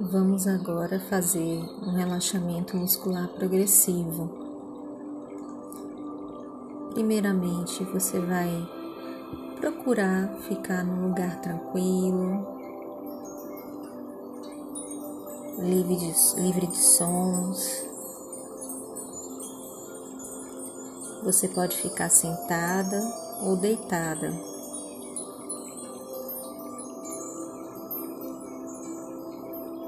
Vamos agora fazer um relaxamento muscular progressivo. Primeiramente, você vai procurar ficar num lugar tranquilo, livre de, livre de sons. Você pode ficar sentada ou deitada.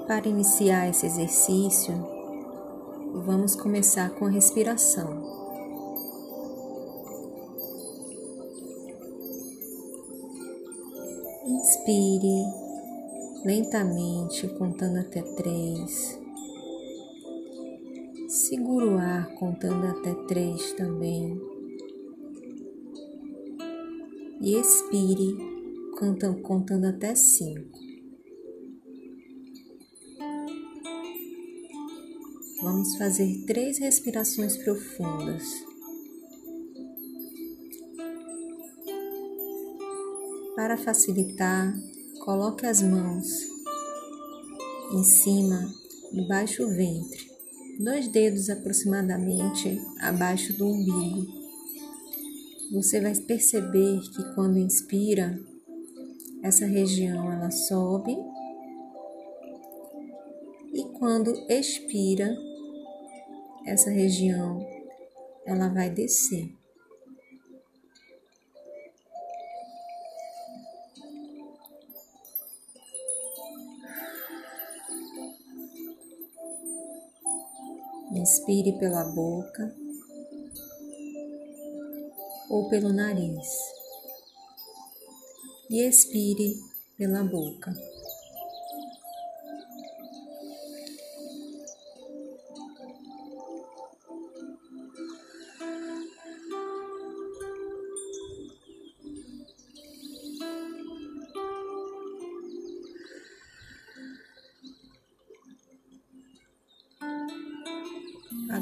Para iniciar esse exercício, vamos começar com a respiração. Inspire lentamente, contando até três. Segura o ar, contando até três também. E expire, contando, contando até cinco. Vamos fazer três respirações profundas. Para facilitar, coloque as mãos em cima do baixo ventre, dois dedos aproximadamente abaixo do umbigo. Você vai perceber que quando inspira, essa região ela sobe e quando expira, essa região ela vai descer. Inspire pela boca ou pelo nariz e expire pela boca.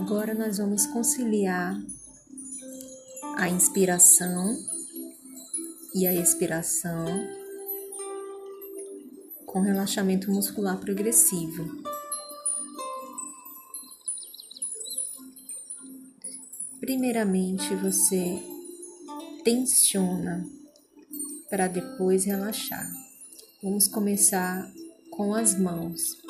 Agora nós vamos conciliar a inspiração e a expiração com relaxamento muscular progressivo. Primeiramente, você tensiona para depois relaxar. Vamos começar com as mãos.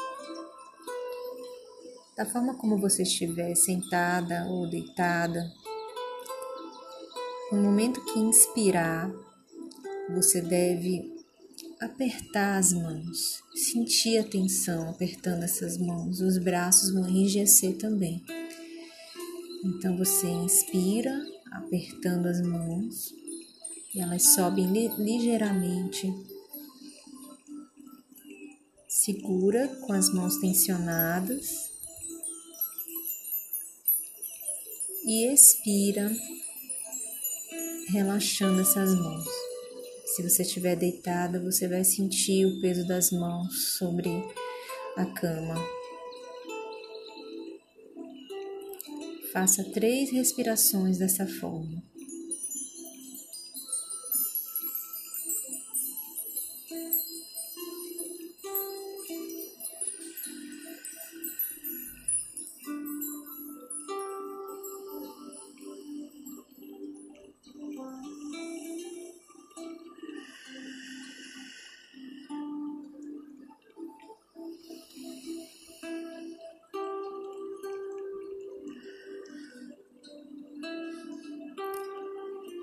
Da forma como você estiver sentada ou deitada, no momento que inspirar, você deve apertar as mãos, sentir a tensão apertando essas mãos, os braços vão enrijecer também. Então você inspira, apertando as mãos, e elas sobem ligeiramente. Segura com as mãos tensionadas e expira, relaxando essas mãos. Se você estiver deitada, você vai sentir o peso das mãos sobre a cama. Faça três respirações dessa forma.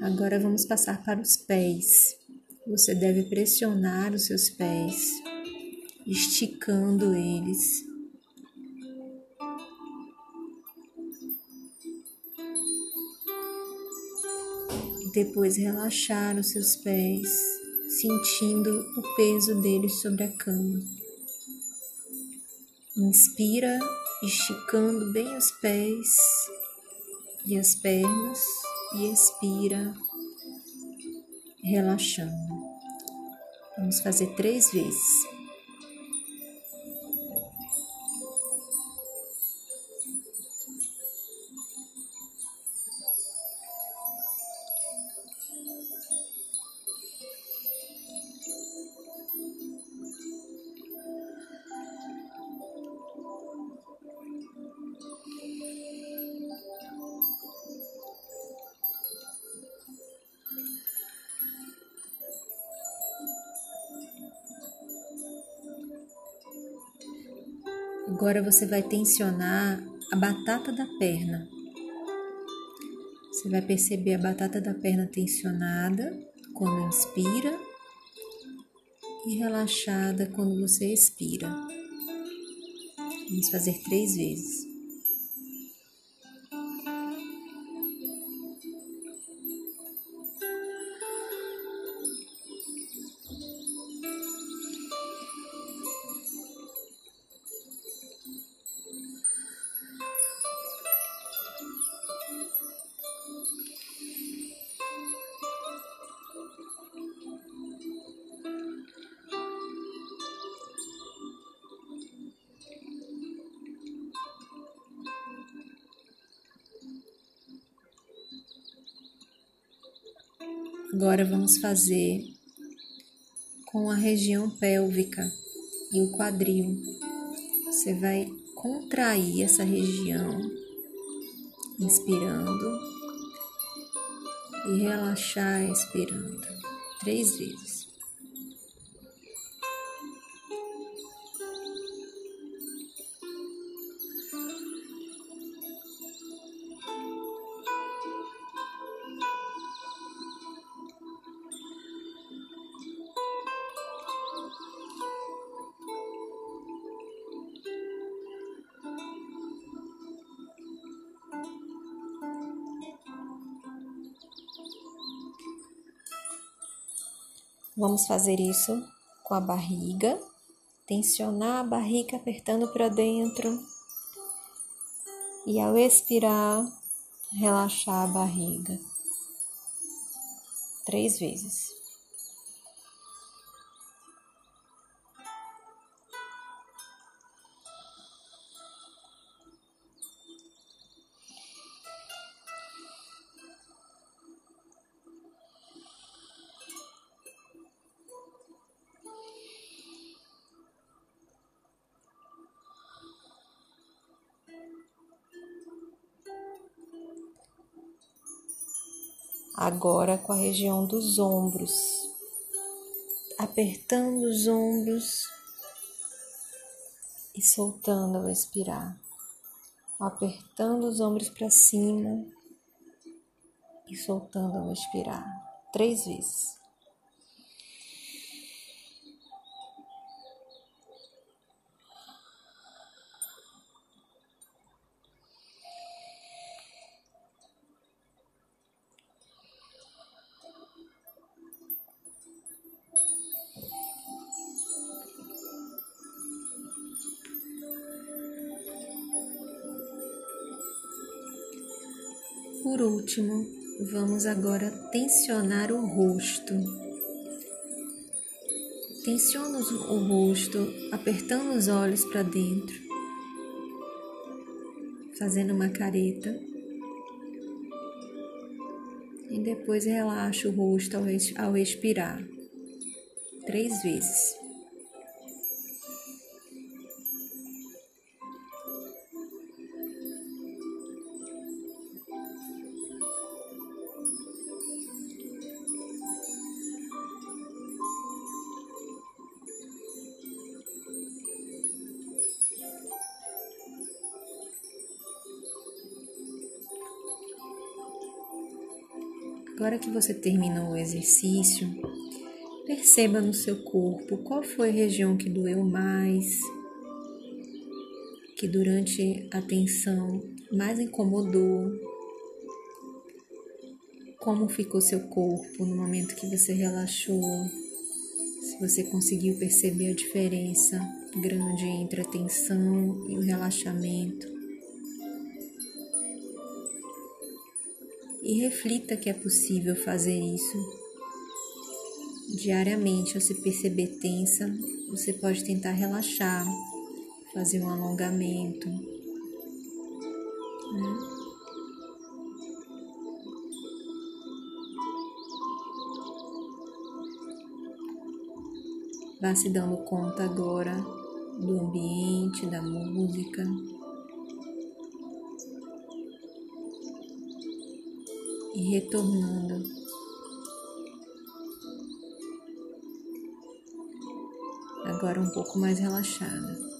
Agora vamos passar para os pés. Você deve pressionar os seus pés, esticando eles. Depois relaxar os seus pés, sentindo o peso deles sobre a cama. Inspira, esticando bem os pés e as pernas e expira, relaxando. Vamos fazer três vezes. Agora você vai tensionar a batata da perna. Você vai perceber a batata da perna tensionada quando inspira e relaxada quando você expira. Vamos fazer três vezes. Agora vamos fazer com a região pélvica e o quadril. Você vai contrair essa região, inspirando e relaxar expirando, três vezes. Vamos fazer isso com a barriga, tensionar a barriga apertando para dentro e ao expirar, relaxar a barriga. Três vezes. Agora com a região dos ombros, apertando os ombros e soltando ao expirar, apertando os ombros para cima e soltando ao expirar, três vezes. Por último, vamos agora tensionar o rosto. Tensiona o rosto, apertando os olhos para dentro, fazendo uma careta. E depois relaxa o rosto ao expirar, três vezes. Agora que você terminou o exercício, perceba no seu corpo qual foi a região que doeu mais, que durante a tensão mais incomodou, como ficou seu corpo no momento que você relaxou, se você conseguiu perceber a diferença grande entre a tensão e o relaxamento. E reflita que é possível fazer isso. Diariamente, ao se perceber tensa, você pode tentar relaxar, fazer um alongamento. Né? Vá se dando conta agora do ambiente, da música. E retornando. Agora um pouco mais relaxada.